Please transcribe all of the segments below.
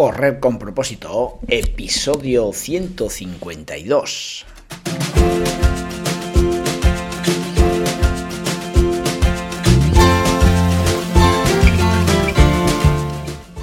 Correr con propósito, episodio 152.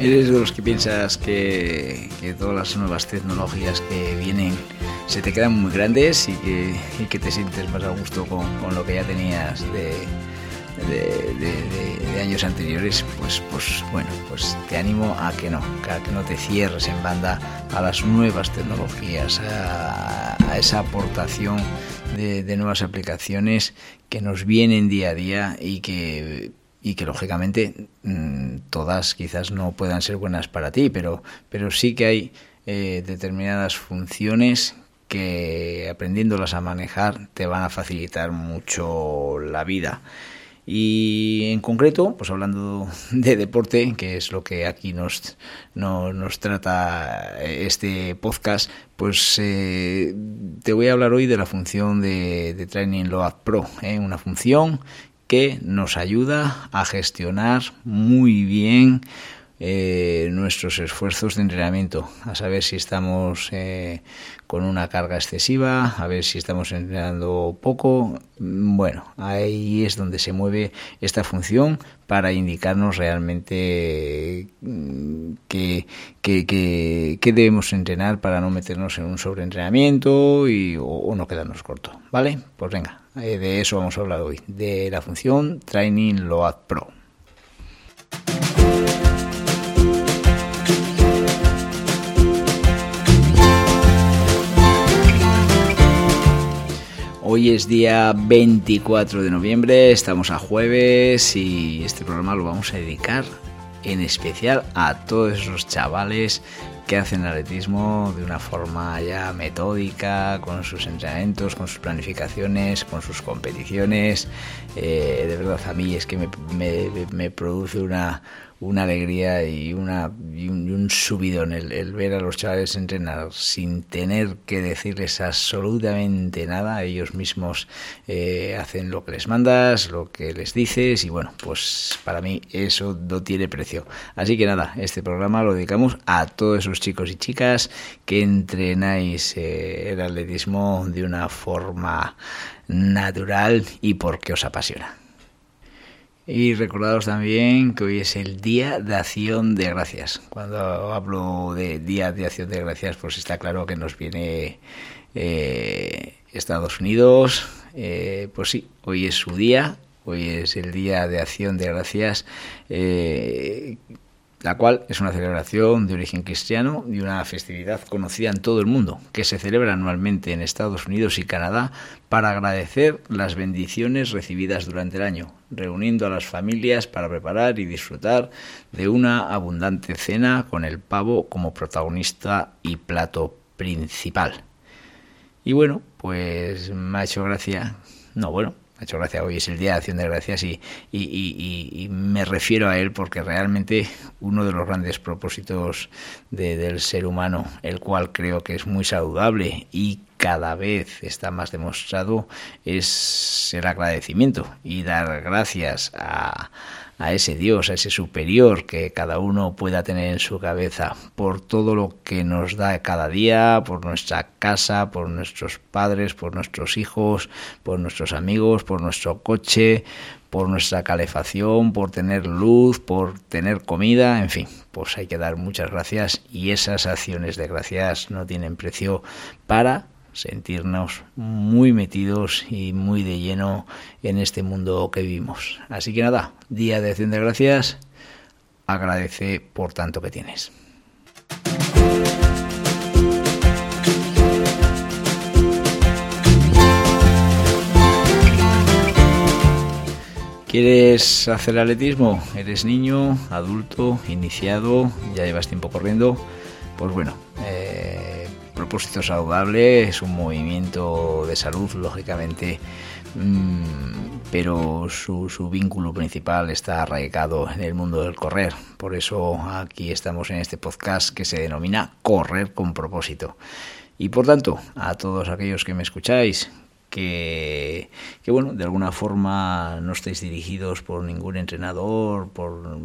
¿Eres de los que piensas que, todas las nuevas tecnologías que vienen se te quedan muy grandes y que, te sientes más a gusto con, lo que ya tenías de, años anteriores? Pues, pues bueno, pues te animo a que no, a que no te cierres en banda a las nuevas tecnologías, a, a esa aportación de nuevas aplicaciones que nos vienen día a día y que y que lógicamente mm, todas quizás no puedan ser buenas para ti, pero, pero sí que hay eh, determinadas funciones que aprendiéndolas a manejar te van a facilitar mucho la vida. Y en concreto, pues hablando de deporte, que es lo que aquí nos, nos trata este podcast, pues eh, te voy a hablar hoy de la función de, Training Load Pro, ¿eh? una función que nos ayuda a gestionar muy bien eh, nuestros esfuerzos de entrenamiento, a saber si estamos eh, con una carga excesiva, a ver si estamos entrenando poco. Bueno, ahí es donde se mueve esta función para indicarnos realmente mm, qué que, debemos entrenar para no meternos en un sobreentrenamiento y, o no quedarnos corto. ¿Vale? Pues venga, eh, de eso vamos a hablar hoy, de la función Training Load Pro. Hoy es día 24 de noviembre, estamos a jueves y este programa lo vamos a dedicar en especial a todos esos chavales que hacen atletismo de una forma ya metódica, con sus entrenamientos, con sus planificaciones, con sus competiciones. Eh, de verdad, a mí es que me produce una, una alegría y, una, y un, subidón el, ver a los chavales entrenar sin tener que decirles absolutamente nada. Ellos mismos eh, hacen lo que les mandas, lo que les dices y bueno, pues para mí eso no tiene precio. Así que nada, este programa lo dedicamos a todos esos chicos y chicas que entrenáis eh, el atletismo de una forma natural y porque os apasiona. Y recordaros también que hoy es el Día de Acción de Gracias. Cuando hablo de Día de Acción de Gracias, pues está claro que nos viene eh, Estados Unidos. Eh, pues sí, hoy es su día, hoy es el Día de Acción de Gracias. Eh, la cual es una celebración de origen cristiano y una festividad conocida en todo el mundo, que se celebra anualmente en Estados Unidos y Canadá para agradecer las bendiciones recibidas durante el año, reuniendo a las familias para preparar y disfrutar de una abundante cena con el pavo como protagonista y plato principal. Y bueno, pues me ha hecho gracia, no bueno, ha hecho gracia. Hoy es el Día de Acción de Gracias y, y, me refiero a él porque realmente uno de los grandes propósitos del ser humano, el cual creo que es muy saludable y cada vez está más demostrado, es el agradecimiento y dar gracias a a ese Dios, a ese superior que cada uno pueda tener en su cabeza, por todo lo que nos da cada día, por nuestra casa, por nuestros padres, por nuestros hijos, por nuestros amigos, por nuestro coche, por nuestra calefacción, por tener luz, por tener comida, en fin, pues hay que dar muchas gracias y esas acciones de gracias no tienen precio para sentirnos muy metidos y muy de lleno en este mundo que vivimos. Así que nada, día de acción de gracias, agradece por tanto que tienes. ¿Quieres hacer atletismo? ¿Eres niño, adulto, iniciado? ¿Ya llevas tiempo corriendo? Pues bueno, propósito saludable es un movimiento de salud, lógicamente, mm, pero su, su, vínculo principal está arraigado en el mundo del correr. Por eso aquí estamos en este podcast que se denomina Correr con propósito. Y por tanto, a todos aquellos que me escucháis, que, bueno, de alguna forma no estáis dirigidos por ningún entrenador, por,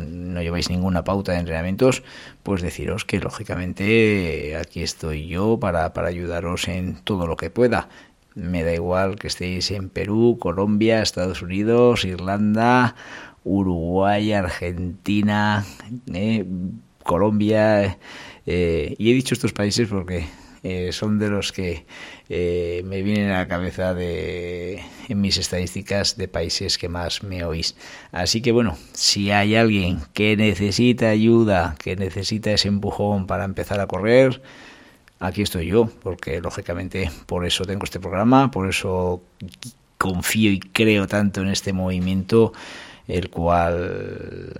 no lleváis ninguna pauta de entrenamientos, pues deciros que lógicamente aquí estoy yo para, para ayudaros en todo lo que pueda. Me da igual que estéis en Perú, Colombia, Estados Unidos, Irlanda, Uruguay, Argentina, eh, Colombia. Eh, y he dicho estos países porque eh, son de los que eh, me vienen a la cabeza de, en mis estadísticas de países que más me oís. Así que bueno, si hay alguien que necesita ayuda, que necesita ese empujón para empezar a correr, aquí estoy yo, porque lógicamente por eso tengo este programa, por eso confío y creo tanto en este movimiento, el cual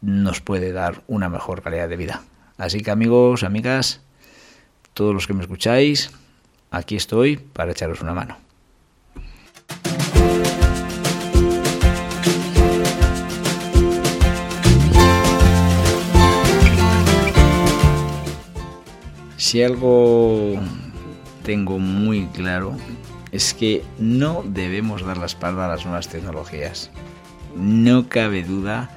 nos puede dar una mejor calidad de vida. Así que amigos, amigas, todos los que me escucháis, aquí estoy para echaros una mano. Si algo tengo muy claro es que no debemos dar la espalda a las nuevas tecnologías. No cabe duda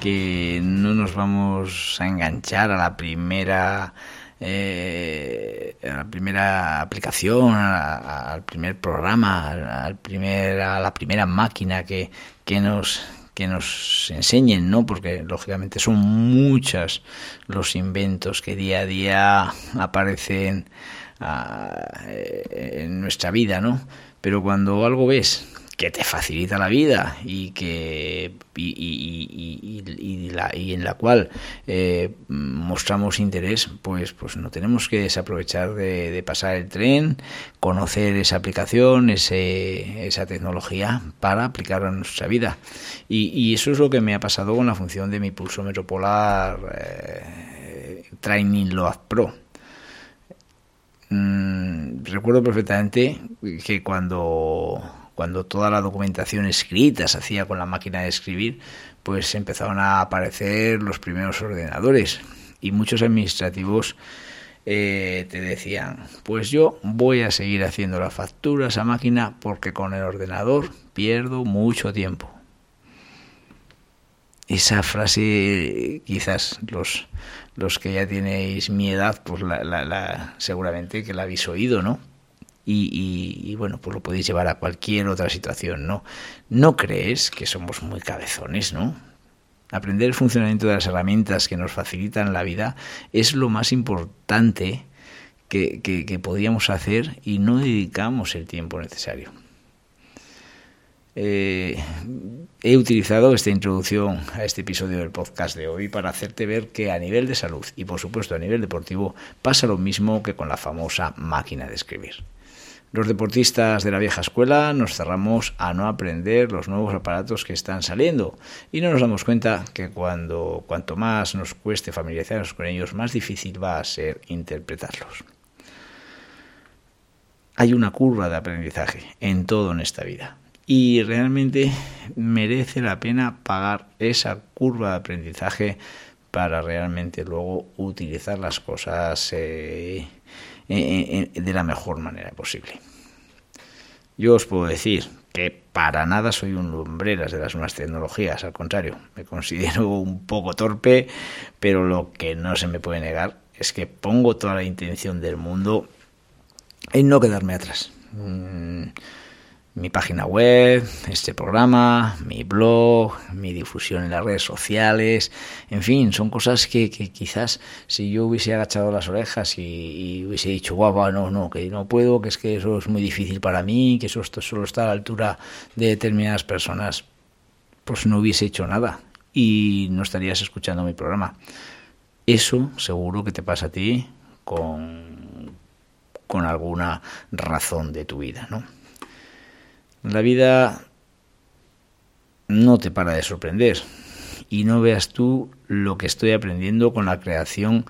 que no nos vamos a enganchar a la primera eh, a la primera aplicación, al primer programa, al primer, a la primera máquina que, que nos que nos enseñen, ¿no? Porque lógicamente son muchas los inventos que día a día aparecen ah, en nuestra vida, ¿no? Pero cuando algo ves que te facilita la vida y que y, en la cual eh, mostramos interés pues pues no tenemos que desaprovechar de, pasar el tren conocer esa aplicación ese, esa tecnología para aplicarla en nuestra vida. Y, eso es lo que me ha pasado con la función de mi pulso metropolar eh, Training Load Pro. Mm, recuerdo perfectamente que cuando cuando toda la documentación escrita se hacía con la máquina de escribir, pues empezaron a aparecer los primeros ordenadores y muchos administrativos eh, te decían, pues yo voy a seguir haciendo las facturas a máquina porque con el ordenador pierdo mucho tiempo. Esa frase, quizás los, los que ya tenéis mi edad, pues la, seguramente que la habéis oído, ¿no? Y, bueno, pues lo podéis llevar a cualquier otra situación, ¿no? ¿No crees que somos muy cabezones, ¿no? Aprender el funcionamiento de las herramientas que nos facilitan la vida es lo más importante que, podríamos hacer y no dedicamos el tiempo necesario. Eh, he utilizado esta introducción a este episodio del podcast de hoy para hacerte ver que a nivel de salud y por supuesto a nivel deportivo pasa lo mismo que con la famosa máquina de escribir. Los deportistas de la vieja escuela nos cerramos a no aprender los nuevos aparatos que están saliendo y no nos damos cuenta que cuando cuanto más nos cueste familiarizarnos con ellos, más difícil va a ser interpretarlos. Hay una curva de aprendizaje en todo en esta vida y realmente merece la pena pagar esa curva de aprendizaje para realmente luego utilizar las cosas eh, de la mejor manera posible. Yo os puedo decir que para nada soy un lumbreras de las nuevas tecnologías, al contrario, me considero un poco torpe, pero lo que no se me puede negar es que pongo toda la intención del mundo en no quedarme atrás. Mm, mi página web, este programa, mi blog, mi difusión en las redes sociales, en fin, son cosas que, quizás si yo hubiese agachado las orejas y, hubiese dicho, guau, no, no, que no puedo, que es que eso es muy difícil para mí, que eso solo está a la altura de determinadas personas, pues no hubiese hecho nada y no estarías escuchando mi programa. Eso seguro que te pasa a ti con, con alguna razón de tu vida, ¿no? La vida no te para de sorprender. Y no veas tú lo que estoy aprendiendo con la creación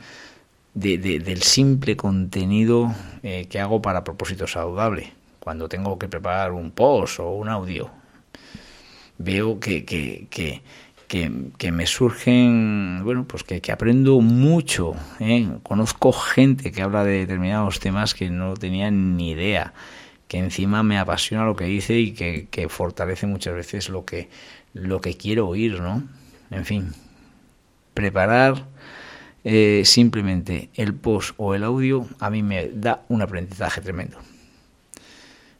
de, del simple contenido eh, que hago para propósito saludable. Cuando tengo que preparar un post o un audio, veo que, que, que, que, me surgen, bueno, pues que, aprendo mucho. ¿eh? Conozco gente que habla de determinados temas que no tenía ni idea, que encima me apasiona lo que dice y que, que fortalece muchas veces lo que, lo que quiero oír, ¿no? En fin, preparar eh, simplemente el post o el audio a mí me da un aprendizaje tremendo.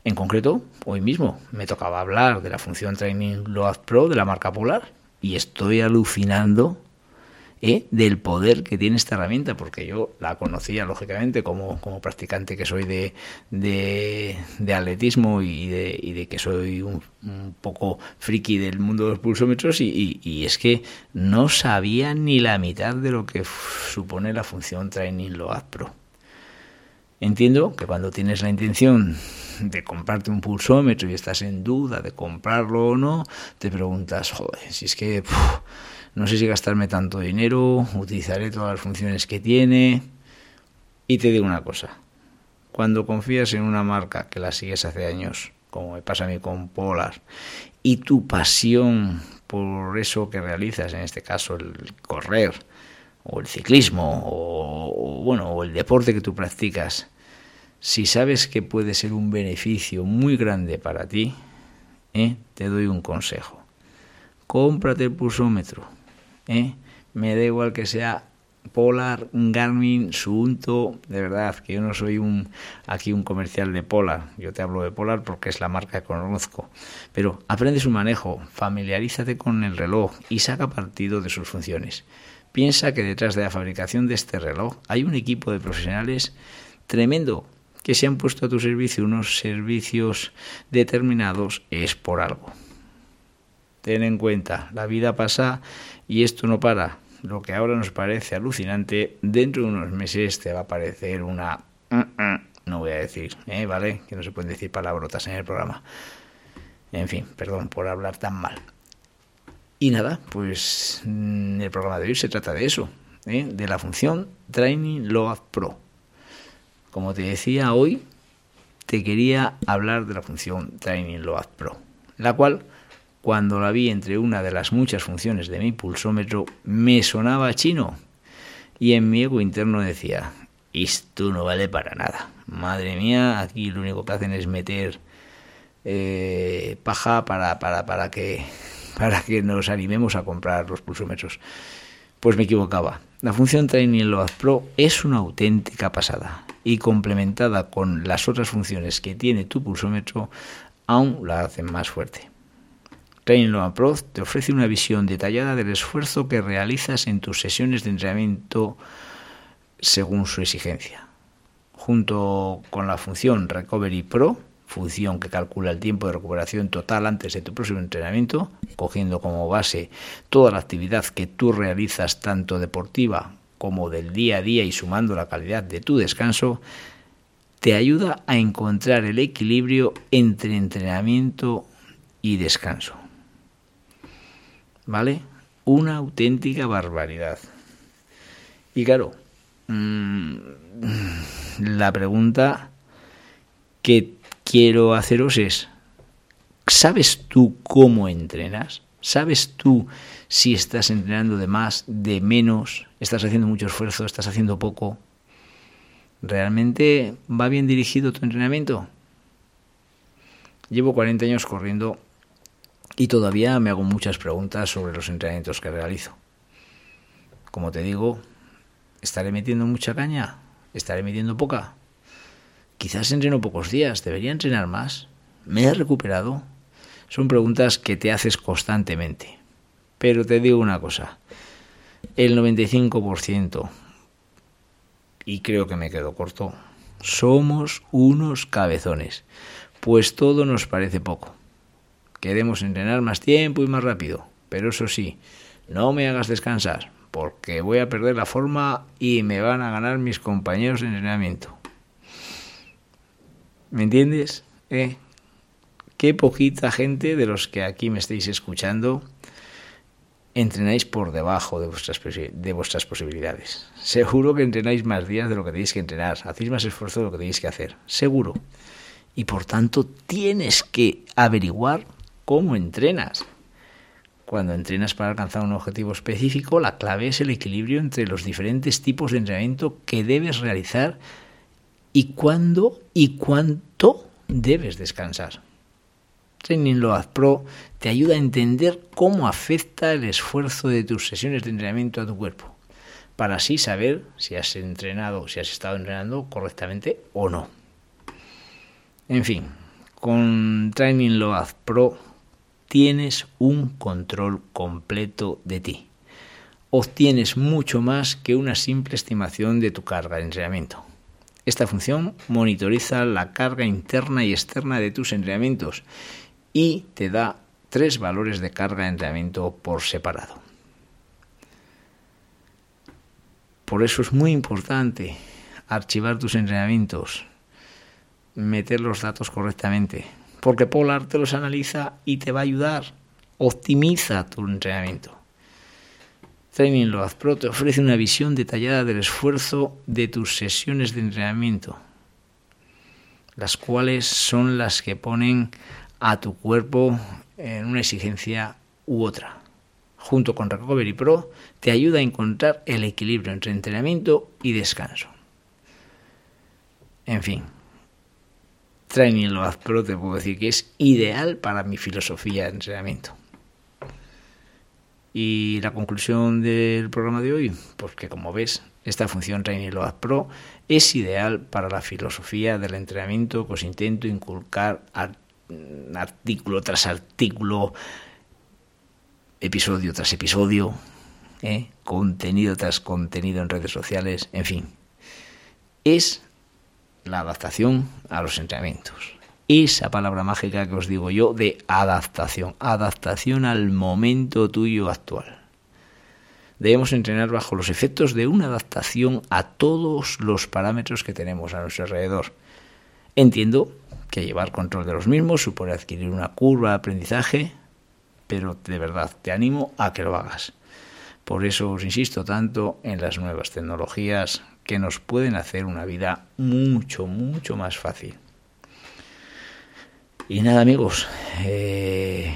En concreto, hoy mismo me tocaba hablar de la función Training Load Pro de la marca Polar y estoy alucinando ¿eh? del poder que tiene esta herramienta, porque yo la conocía lógicamente como, como practicante que soy de, de, atletismo y de, y de, que soy un, poco friki del mundo de los pulsómetros y, y, es que no sabía ni la mitad de lo que supone la función Training Load Pro. Entiendo que cuando tienes la intención de comprarte un pulsómetro y estás en duda de comprarlo o no, te preguntas, joder, si es que no sé si gastarme tanto dinero, utilizaré todas las funciones que tiene. Y te digo una cosa, cuando confías en una marca que la sigues hace años, como me pasa a mí con Polar, y tu pasión por eso que realizas, en este caso el correr, o el ciclismo, o, bueno, o el deporte que tú practicas, si sabes que puede ser un beneficio muy grande para ti, ¿eh? te doy un consejo. Cómprate el pulsómetro ¿eh? Me da igual que sea Polar, Garmin, Suunto, de verdad, que yo no soy un aquí un comercial de Polar, yo te hablo de Polar porque es la marca que conozco, pero aprende su manejo, familiarízate con el reloj y saca partido de sus funciones. Piensa que detrás de la fabricación de este reloj hay un equipo de profesionales tremendo que se han puesto a tu servicio unos servicios determinados es por algo. Ten en cuenta, la vida pasa y esto no para. Lo que ahora nos parece alucinante, dentro de unos meses te va a parecer una... No voy a decir, ¿eh? ¿vale? Que no se pueden decir palabrotas en el programa. En fin, perdón por hablar tan mal. Y nada, pues mm, el programa de hoy se trata de eso, ¿eh? de la función Training Load Pro. Como te decía hoy, te quería hablar de la función Training Load Pro, la cual cuando la vi entre una de las muchas funciones de mi pulsómetro, me sonaba chino. Y en mi ego interno decía, esto no vale para nada. Madre mía, aquí lo único que hacen es meter eh, paja para, para, para, que, para que nos animemos a comprar los pulsómetros. Pues me equivocaba. La función Training Load Pro es una auténtica pasada y complementada con las otras funciones que tiene tu pulsómetro, aún la hacen más fuerte. Training Pro te ofrece una visión detallada del esfuerzo que realizas en tus sesiones de entrenamiento según su exigencia. Junto con la función Recovery Pro, función que calcula el tiempo de recuperación total antes de tu próximo entrenamiento, cogiendo como base toda la actividad que tú realizas, tanto deportiva como del día a día y sumando la calidad de tu descanso, te ayuda a encontrar el equilibrio entre entrenamiento y descanso. ¿Vale? Una auténtica barbaridad. Y claro, mm, la pregunta que quiero haceros es, ¿sabes tú cómo entrenas? ¿Sabes tú si estás entrenando de más, de menos? ¿Estás haciendo mucho esfuerzo? ¿Estás haciendo poco? ¿Realmente va bien dirigido tu entrenamiento? Llevo 40 años corriendo y todavía me hago muchas preguntas sobre los entrenamientos que realizo. Como te digo, ¿estaré metiendo mucha caña? ¿Estaré metiendo poca? Quizás entreno pocos días, ¿debería entrenar más? ¿Me he recuperado? Son preguntas que te haces constantemente. Pero te digo una cosa, el 95%, y creo que me quedo corto, somos unos cabezones, pues todo nos parece poco. Queremos entrenar más tiempo y más rápido. Pero eso sí, no me hagas descansar, porque voy a perder la forma y me van a ganar mis compañeros de entrenamiento. ¿Me entiendes? ¿Eh? qué poquita gente de los que aquí me estáis escuchando entrenáis por debajo de vuestras, de vuestras posibilidades. Seguro que entrenáis más días de lo que tenéis que entrenar, hacéis más esfuerzo de lo que tenéis que hacer, seguro. Y por tanto tienes que averiguar cómo entrenas. Cuando entrenas para alcanzar un objetivo específico, la clave es el equilibrio entre los diferentes tipos de entrenamiento que debes realizar y cuándo y cuánto debes descansar. Training Load Pro te ayuda a entender cómo afecta el esfuerzo de tus sesiones de entrenamiento a tu cuerpo, para así saber si has entrenado, si has estado entrenando correctamente o no. En fin, con Training Load Pro tienes un control completo de ti. Obtienes mucho más que una simple estimación de tu carga de entrenamiento. Esta función monitoriza la carga interna y externa de tus entrenamientos y te da tres valores de carga de entrenamiento por separado. Por eso es muy importante archivar tus entrenamientos, meter los datos correctamente, porque Polar te los analiza y te va a ayudar. Optimiza tu entrenamiento. Training Load Pro te ofrece una visión detallada del esfuerzo de tus sesiones de entrenamiento, las cuales son las que ponen a tu cuerpo en una exigencia u otra. Junto con Recovery Pro te ayuda a encontrar el equilibrio entre entrenamiento y descanso. En fin, Training Load Pro te puedo decir que es ideal para mi filosofía de entrenamiento. Y la conclusión del programa de hoy, pues que como ves, esta función Training Load Pro es ideal para la filosofía del entrenamiento que os intento inculcar artículo tras artículo, episodio tras episodio, ¿eh? contenido tras contenido en redes sociales, en fin. Es la adaptación a los entrenamientos. Esa palabra mágica que os digo yo de adaptación, adaptación al momento tuyo actual. Debemos entrenar bajo los efectos de una adaptación a todos los parámetros que tenemos a nuestro alrededor. Entiendo que llevar control de los mismos supone adquirir una curva de aprendizaje, pero de verdad te animo a que lo hagas. Por eso os insisto tanto en las nuevas tecnologías que nos pueden hacer una vida mucho, mucho más fácil. Y nada amigos, eh,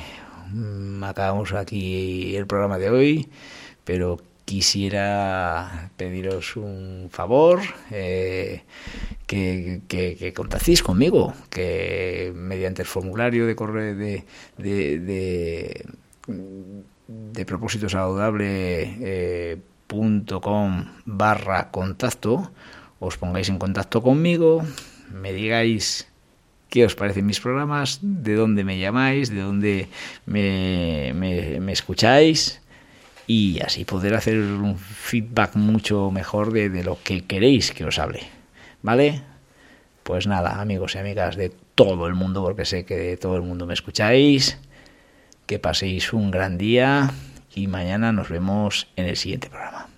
acabamos aquí el programa de hoy, pero quisiera pediros un favor, eh, que, que, contactéis conmigo, que mediante el formulario de correo de, de, de, propósito saludable eh, barra contacto os pongáis en contacto conmigo me digáis qué os parecen mis programas de dónde me llamáis de dónde me, me escucháis y así poder hacer un feedback mucho mejor de, lo que queréis que os hable. ¿Vale? Pues nada, amigos y amigas de todo el mundo, porque sé que de todo el mundo me escucháis, que paséis un gran día y mañana nos vemos en el siguiente programa.